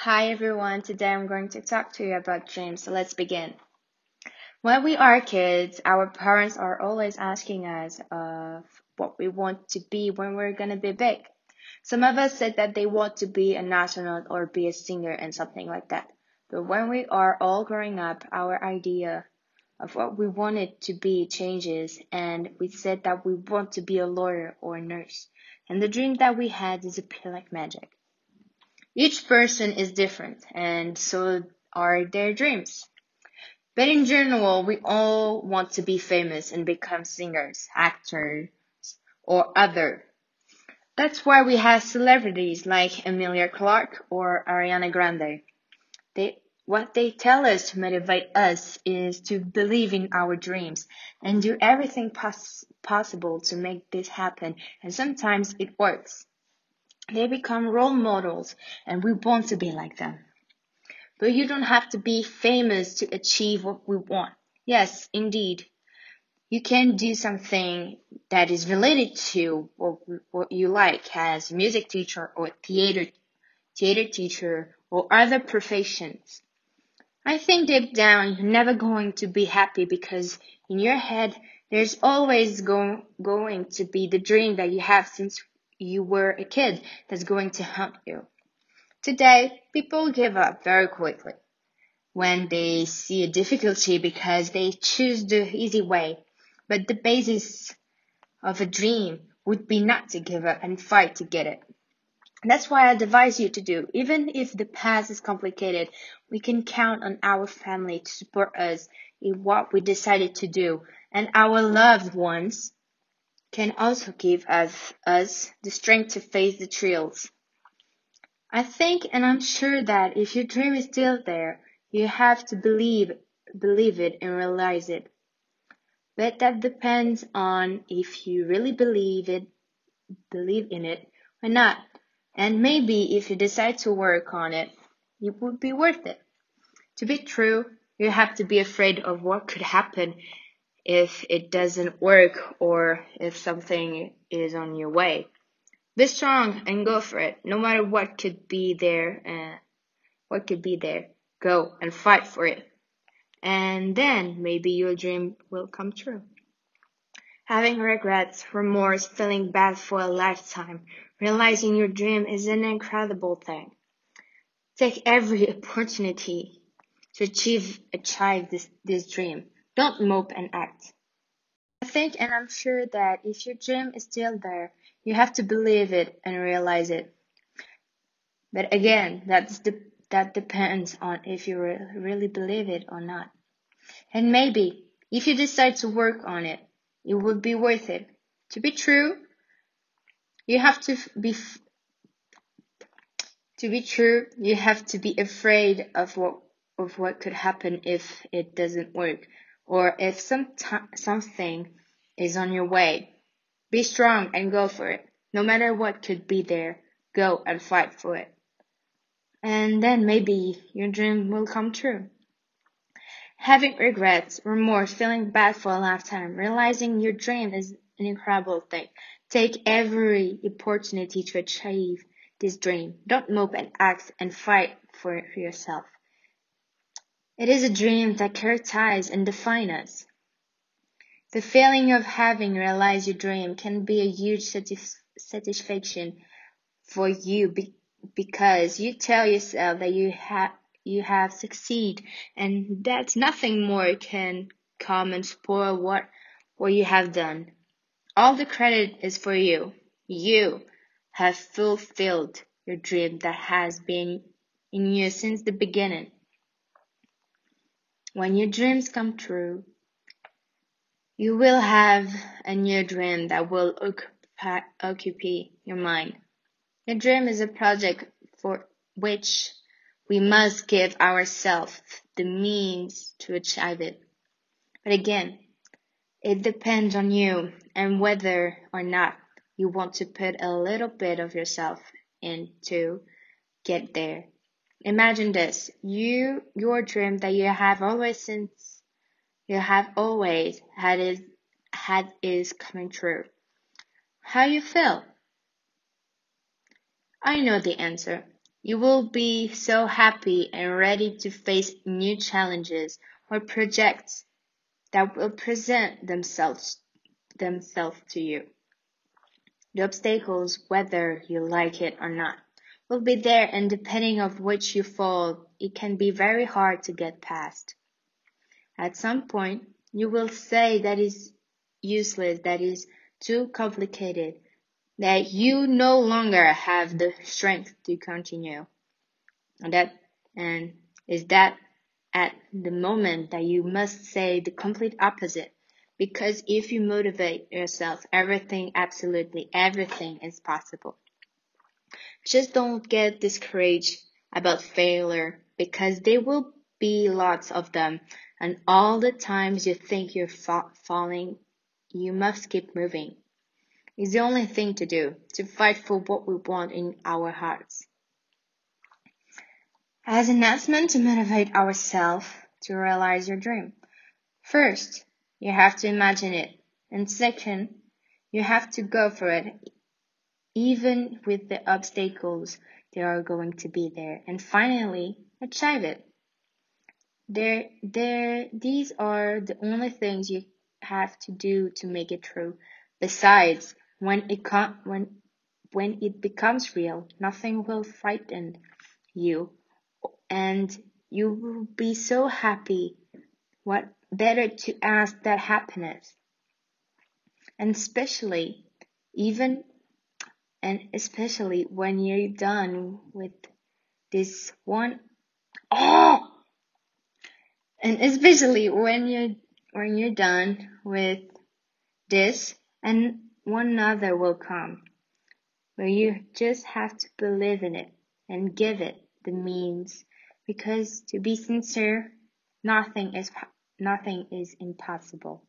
Hi everyone, today I'm going to talk to you about dreams, so let's begin. When we are kids, our parents are always asking us of what we want to be when we're gonna be big. Some of us said that they want to be an astronaut or be a singer and something like that. But when we are all growing up, our idea of what we wanted to be changes and we said that we want to be a lawyer or a nurse. And the dream that we had disappeared like magic. Each person is different, and so are their dreams. But in general, we all want to be famous and become singers, actors, or other. That's why we have celebrities like Emilia Clarke or Ariana Grande. They, what they tell us to motivate us is to believe in our dreams and do everything pos- possible to make this happen. And sometimes it works. They become role models and we want to be like them. But you don't have to be famous to achieve what we want. Yes, indeed. You can do something that is related to what, what you like as a music teacher or theater, theater teacher or other professions. I think deep down you're never going to be happy because in your head there's always go, going to be the dream that you have since you were a kid that's going to haunt you. Today, people give up very quickly when they see a difficulty because they choose the easy way. But the basis of a dream would be not to give up and fight to get it. That's why I advise you to do. Even if the past is complicated, we can count on our family to support us in what we decided to do and our loved ones can also give us, us the strength to face the trials. I think and I'm sure that if your dream is still there, you have to believe believe it and realize it. But that depends on if you really believe it believe in it or not. And maybe if you decide to work on it, it would be worth it. To be true, you have to be afraid of what could happen if it doesn't work or if something is on your way. Be strong and go for it. No matter what could be there, uh, what could be there, go and fight for it. And then maybe your dream will come true. Having regrets, remorse, feeling bad for a lifetime, realizing your dream is an incredible thing. Take every opportunity to achieve, achieve this, this dream. Don't mope and act. I think and I'm sure that if your dream is still there, you have to believe it and realize it. But again, that's the, that depends on if you re- really believe it or not. And maybe if you decide to work on it, it would be worth it. To be true, you have to be to be true, you have to be afraid of what of what could happen if it doesn't work or if some something is on your way. Be strong and go for it. No matter what could be there, go and fight for it. And then maybe your dream will come true. Having regrets, remorse, feeling bad for a lifetime, realizing your dream is an incredible thing. Take every opportunity to achieve this dream. Don't mope and act and fight for yourself. It is a dream that characterizes and defines us. The feeling of having realized your dream can be a huge satis- satisfaction for you be- because you tell yourself that you have you have succeeded and that nothing more can come and spoil what what you have done. All the credit is for you. You have fulfilled your dream that has been in you since the beginning. When your dreams come true, you will have a new dream that will occupy, occupy your mind. Your dream is a project for which we must give ourselves the means to achieve it. But again, it depends on you and whether or not you want to put a little bit of yourself in to get there. Imagine this. You, your dream that you have always since you have always had is, had is coming true. How you feel? I know the answer. You will be so happy and ready to face new challenges or projects that will present themselves themselves to you. The obstacles, whether you like it or not, will be there and depending of which you fall, it can be very hard to get past. At some point, you will say that is useless, that is too complicated, that you no longer have the strength to continue. And that and is that at the moment that you must say the complete opposite. Because if you motivate yourself, everything, absolutely everything is possible. Just don't get discouraged about failure because there will be lots of them and all the times you think you're fa falling, you must keep moving. It's the only thing to do, to fight for what we want in our hearts. As an announcement to motivate ourselves to realize your dream. First, you have to imagine it. And second, you have to go for it. Even with the obstacles, they are going to be there. And finally, achieve it. There, there, these are the only things you have to do to make it true. Besides, when it com- when when it becomes real, nothing will frighten you, and you will be so happy. What better to ask that happiness? And especially, even and especially when you're done with this one. Oh! And especially when you when you're done with this and one other will come where you just have to believe in it and give it the means because to be sincere nothing is nothing is impossible